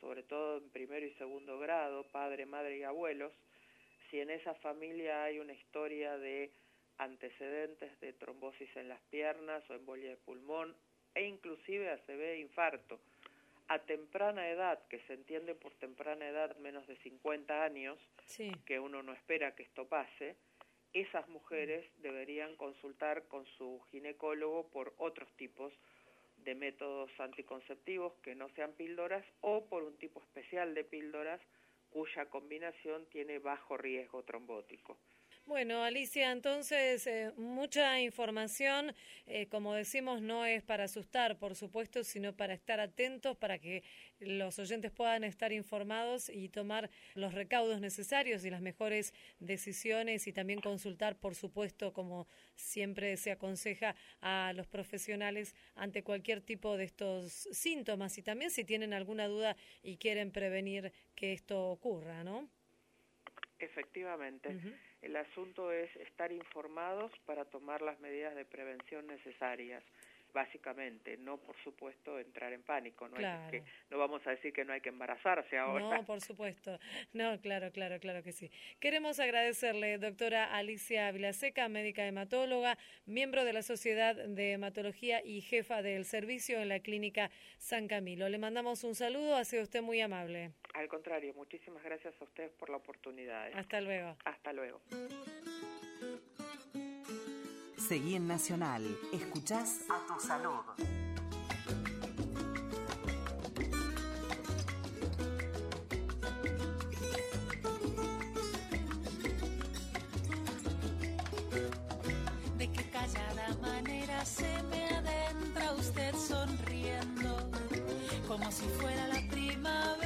sobre todo en primero y segundo grado, padre, madre y abuelos. Si en esa familia hay una historia de antecedentes de trombosis en las piernas o embolia de pulmón e inclusive ACV infarto a temprana edad, que se entiende por temprana edad menos de 50 años, Sí. que uno no espera que esto pase, esas mujeres deberían consultar con su ginecólogo por otros tipos de métodos anticonceptivos que no sean píldoras o por un tipo especial de píldoras cuya combinación tiene bajo riesgo trombótico. Bueno, Alicia, entonces eh, mucha información, eh, como decimos, no es para asustar, por supuesto, sino para estar atentos, para que los oyentes puedan estar informados y tomar los recaudos necesarios y las mejores decisiones y también consultar, por supuesto, como siempre se aconseja a los profesionales ante cualquier tipo de estos síntomas y también si tienen alguna duda y quieren prevenir que esto ocurra, ¿no? Efectivamente. El asunto es estar informados para tomar las medidas de prevención necesarias, básicamente, no por supuesto entrar en pánico, no, hay Claro. que, no vamos a decir que no hay que embarazarse ahora. No, por supuesto. No, claro, claro, claro que sí. Queremos agradecerle, doctora Alicia Vilaseca, médica hematóloga, miembro de la Sociedad de Hematología y jefa del servicio en la Clínica San Camilo. Le mandamos un saludo, ha sido usted muy amable. Al contrario, muchísimas gracias a ustedes por la oportunidad. Hasta luego. Hasta luego. Seguí en Nacional. Escuchás a tu salud. De qué callada manera se me adentra usted sonriendo, como si fuera la primavera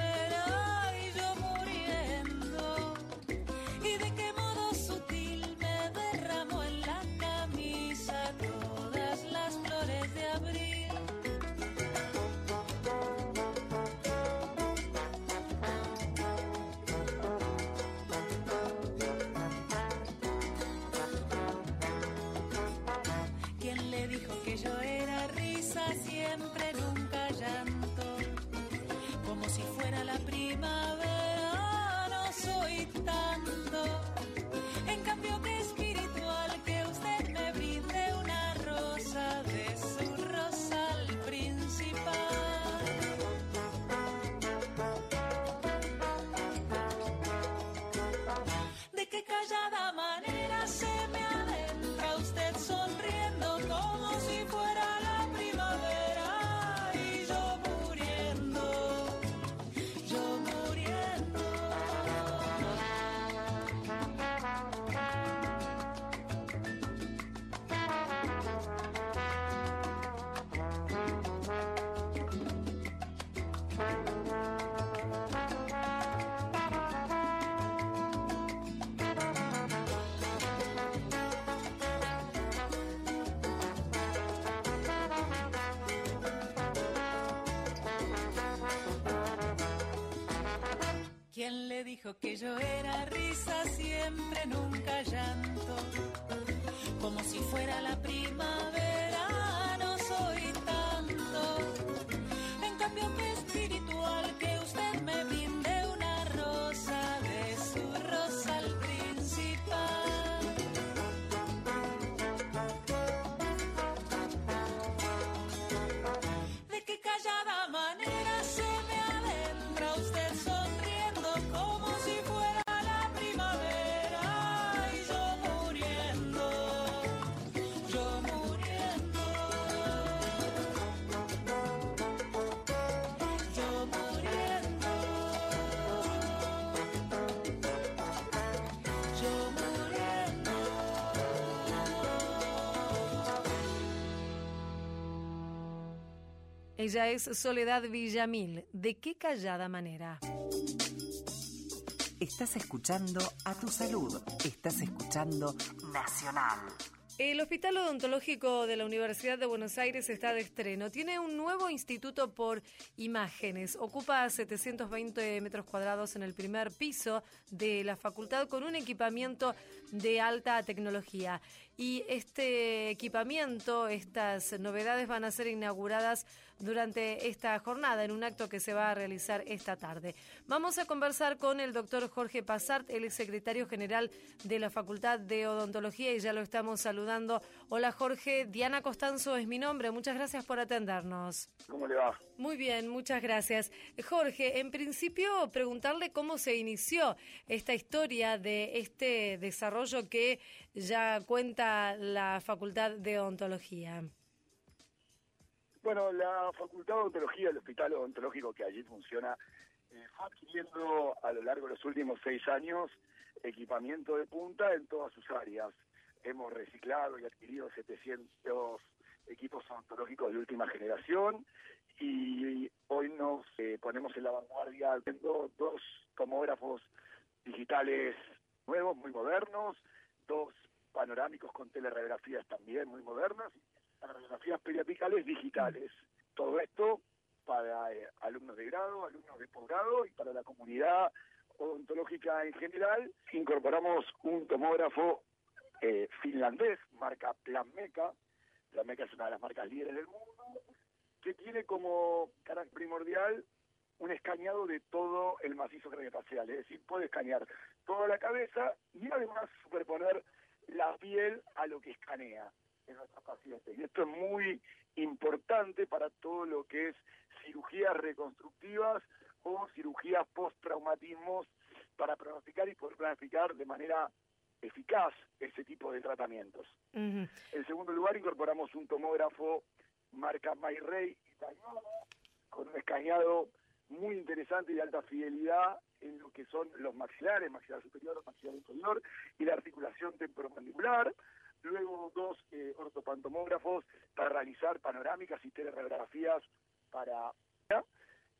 ¿Quién le dijo que yo era risa siempre, nunca llanto? Como si fuera la primavera, Ella es Soledad Villamil. ¿De qué callada manera? Estás escuchando a tu salud. Estás escuchando Nacional. El Hospital Odontológico de la Universidad de Buenos Aires está de estreno. Tiene un nuevo instituto por imágenes. Ocupa 720 metros cuadrados en el primer piso de la facultad con un equipamiento de alta tecnología. Y este equipamiento, estas novedades van a ser inauguradas durante esta jornada en un acto que se va a realizar esta tarde. Vamos a conversar con el doctor Jorge Pasart, el secretario general de la Facultad de Odontología y ya lo estamos saludando. Hola Jorge, Diana Costanzo es mi nombre, muchas gracias por atendernos. ¿Cómo le va? Muy bien, muchas gracias. Jorge, en principio preguntarle cómo se inició esta historia de este desarrollo que ya cuenta la Facultad de Odontología. Bueno, la Facultad de Odontología, el Hospital Odontológico que allí funciona, eh, fue adquiriendo a lo largo de los últimos seis años equipamiento de punta en todas sus áreas. Hemos reciclado y adquirido 700 equipos odontológicos de última generación y hoy nos eh, ponemos en la vanguardia viendo dos tomógrafos digitales nuevos, muy modernos, dos panorámicos con teleradiografías también muy modernas radiografías periapicales digitales. Todo esto para eh, alumnos de grado, alumnos de posgrado y para la comunidad odontológica en general. Incorporamos un tomógrafo eh, finlandés, marca Planmeca. Planmeca es una de las marcas líderes del mundo, que tiene como carácter primordial un escaneado de todo el macizo craneofacial, es decir, puede escanear toda la cabeza y además superponer la piel a lo que escanea en nuestros pacientes. Y esto es muy importante para todo lo que es cirugías reconstructivas o cirugías post-traumatismos para pronosticar y poder planificar de manera eficaz ese tipo de tratamientos. En segundo lugar, incorporamos un tomógrafo marca MyRay italiano con un escaneado muy interesante y de alta fidelidad en lo que son los maxilares, maxilar superior, maxilar inferior y la articulación temporomandibular luego dos eh, ortopantomógrafos para realizar panorámicas y teleradiografías para...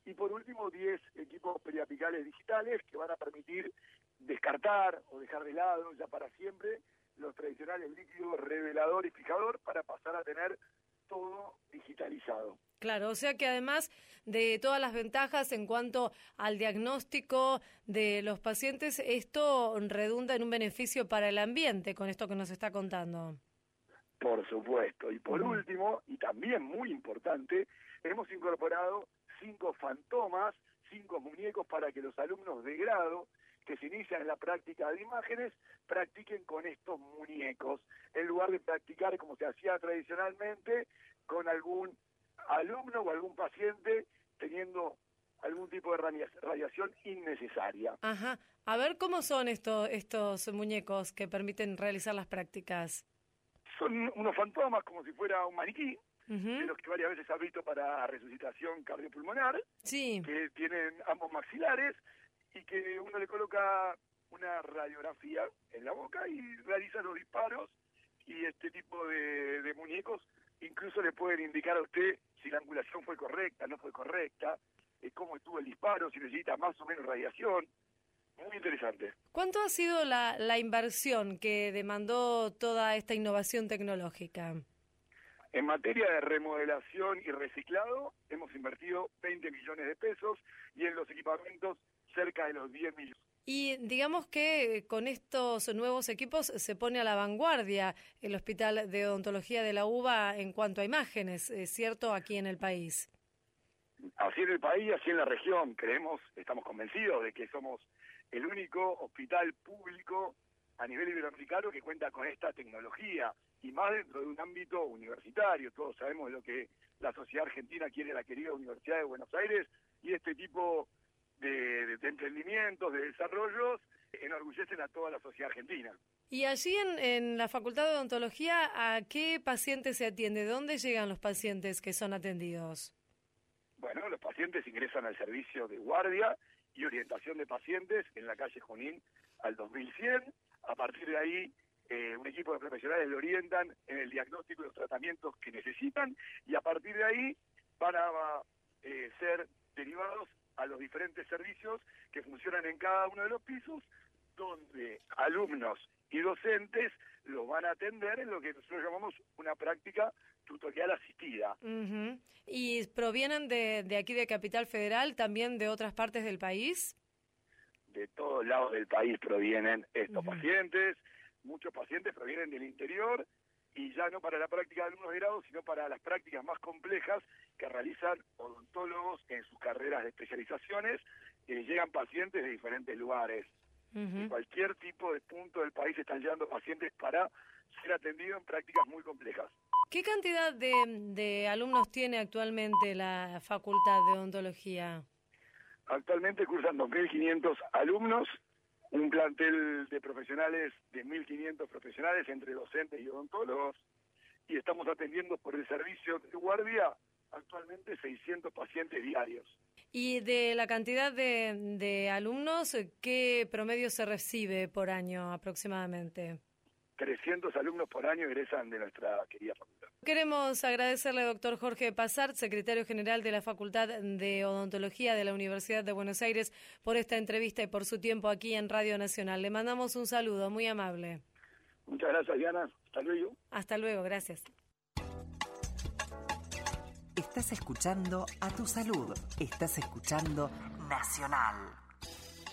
Y por último, 10 equipos periapicales digitales que van a permitir descartar o dejar de lado ya para siempre los tradicionales líquidos revelador y fijador para pasar a tener todo digitalizado. Claro, o sea que además de todas las ventajas en cuanto al diagnóstico de los pacientes, esto redunda en un beneficio para el ambiente con esto que nos está contando. Por supuesto. Y por último, y también muy importante, hemos incorporado cinco fantomas, cinco muñecos para que los alumnos de grado que se inician en la práctica de imágenes practiquen con estos muñecos, en lugar de practicar como se hacía tradicionalmente con algún alumno o algún paciente teniendo algún tipo de radiación innecesaria. Ajá. A ver cómo son estos estos muñecos que permiten realizar las prácticas. Son unos fantomas como si fuera un maniquí, de los que varias veces ha visto para resucitación cardiopulmonar, sí. que tienen ambos maxilares y que uno le coloca una radiografía en la boca y realiza los disparos y este tipo de, de muñecos incluso le pueden indicar a usted si la angulación fue correcta, no fue correcta, eh, cómo estuvo el disparo, si necesita más o menos radiación. Muy interesante. ¿Cuánto ha sido la, la inversión que demandó toda esta innovación tecnológica? En materia de remodelación y reciclado, hemos invertido 20 millones de pesos y en los equipamientos cerca de los 10 millones. Y digamos que con estos nuevos equipos se pone a la vanguardia el Hospital de Odontología de la UBA en cuanto a imágenes, ¿es cierto? Aquí en el país. Así en el país, así en la región. Creemos, estamos convencidos de que somos el único hospital público a nivel iberoamericano que cuenta con esta tecnología y más dentro de un ámbito universitario. Todos sabemos lo que la sociedad argentina quiere la querida Universidad de Buenos Aires y este tipo de, emprendimientos, de desarrollos, enorgullecen a toda la sociedad argentina. Y allí en, en, la Facultad de Odontología, ¿a qué pacientes se atiende? ¿De dónde llegan los pacientes que son atendidos? Bueno, los pacientes ingresan al servicio de guardia y orientación de pacientes en la calle Junín al 2100. A partir de ahí, eh, un equipo de profesionales lo orientan en el diagnóstico y los tratamientos que necesitan y a partir de ahí van a eh, ser derivados a los diferentes servicios que funcionan en cada uno de los pisos, donde alumnos y docentes los van a atender en lo que nosotros llamamos una práctica tutorial asistida. ¿Y provienen de, de aquí de Capital Federal, también de otras partes del país? De todos lados del país provienen estos pacientes, muchos pacientes provienen del interior y ya no para la práctica de alumnos de grado, sino para las prácticas más complejas que realizan odontólogos en sus carreras de especializaciones, eh, llegan pacientes de diferentes lugares. En cualquier tipo de punto del país están llegando pacientes para ser atendidos en prácticas muy complejas. ¿Qué cantidad de, de alumnos tiene actualmente la Facultad de Odontología? Actualmente cursan 2.500 alumnos, un plantel de profesionales de 1.500 profesionales entre docentes y odontólogos, y estamos atendiendo por el servicio de guardia actualmente 600 pacientes diarios. Y de la cantidad de, de alumnos, ¿qué promedio se recibe por año aproximadamente? 300 alumnos por año egresan de nuestra querida facultad. Queremos agradecerle al doctor Jorge Pasart, secretario general de la Facultad de Odontología de la Universidad de Buenos Aires, por esta entrevista y por su tiempo aquí en Radio Nacional. Le mandamos un saludo muy amable. Muchas gracias, Diana. Hasta luego. Hasta luego, gracias. Estás escuchando a tu salud. Estás escuchando Nacional.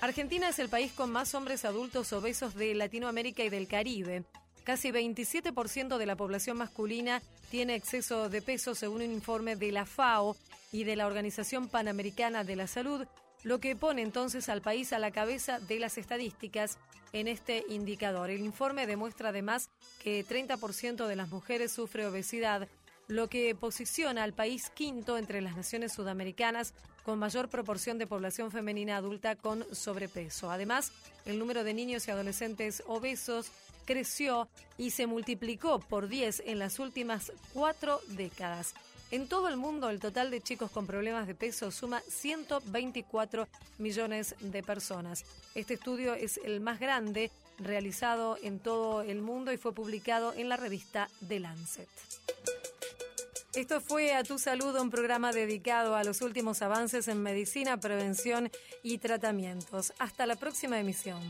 Argentina es el país con más hombres adultos obesos de Latinoamérica y del Caribe. Casi 27% de la población masculina tiene exceso de peso según un informe de la FAO y de la Organización Panamericana de la Salud, lo que pone entonces al país a la cabeza de las estadísticas en este indicador. El informe demuestra además que 30% de las mujeres sufre obesidad, lo que posiciona al país quinto entre las naciones sudamericanas con mayor proporción de población femenina adulta con sobrepeso. Además, el número de niños y adolescentes obesos creció y se multiplicó por 10 en las últimas cuatro décadas. En todo el mundo, el total de chicos con problemas de peso suma 124 millones de personas. Este estudio es el más grande realizado en todo el mundo y fue publicado en la revista The Lancet. Esto fue A Tu Salud, un programa dedicado a los últimos avances en medicina, prevención y tratamientos. Hasta la próxima emisión.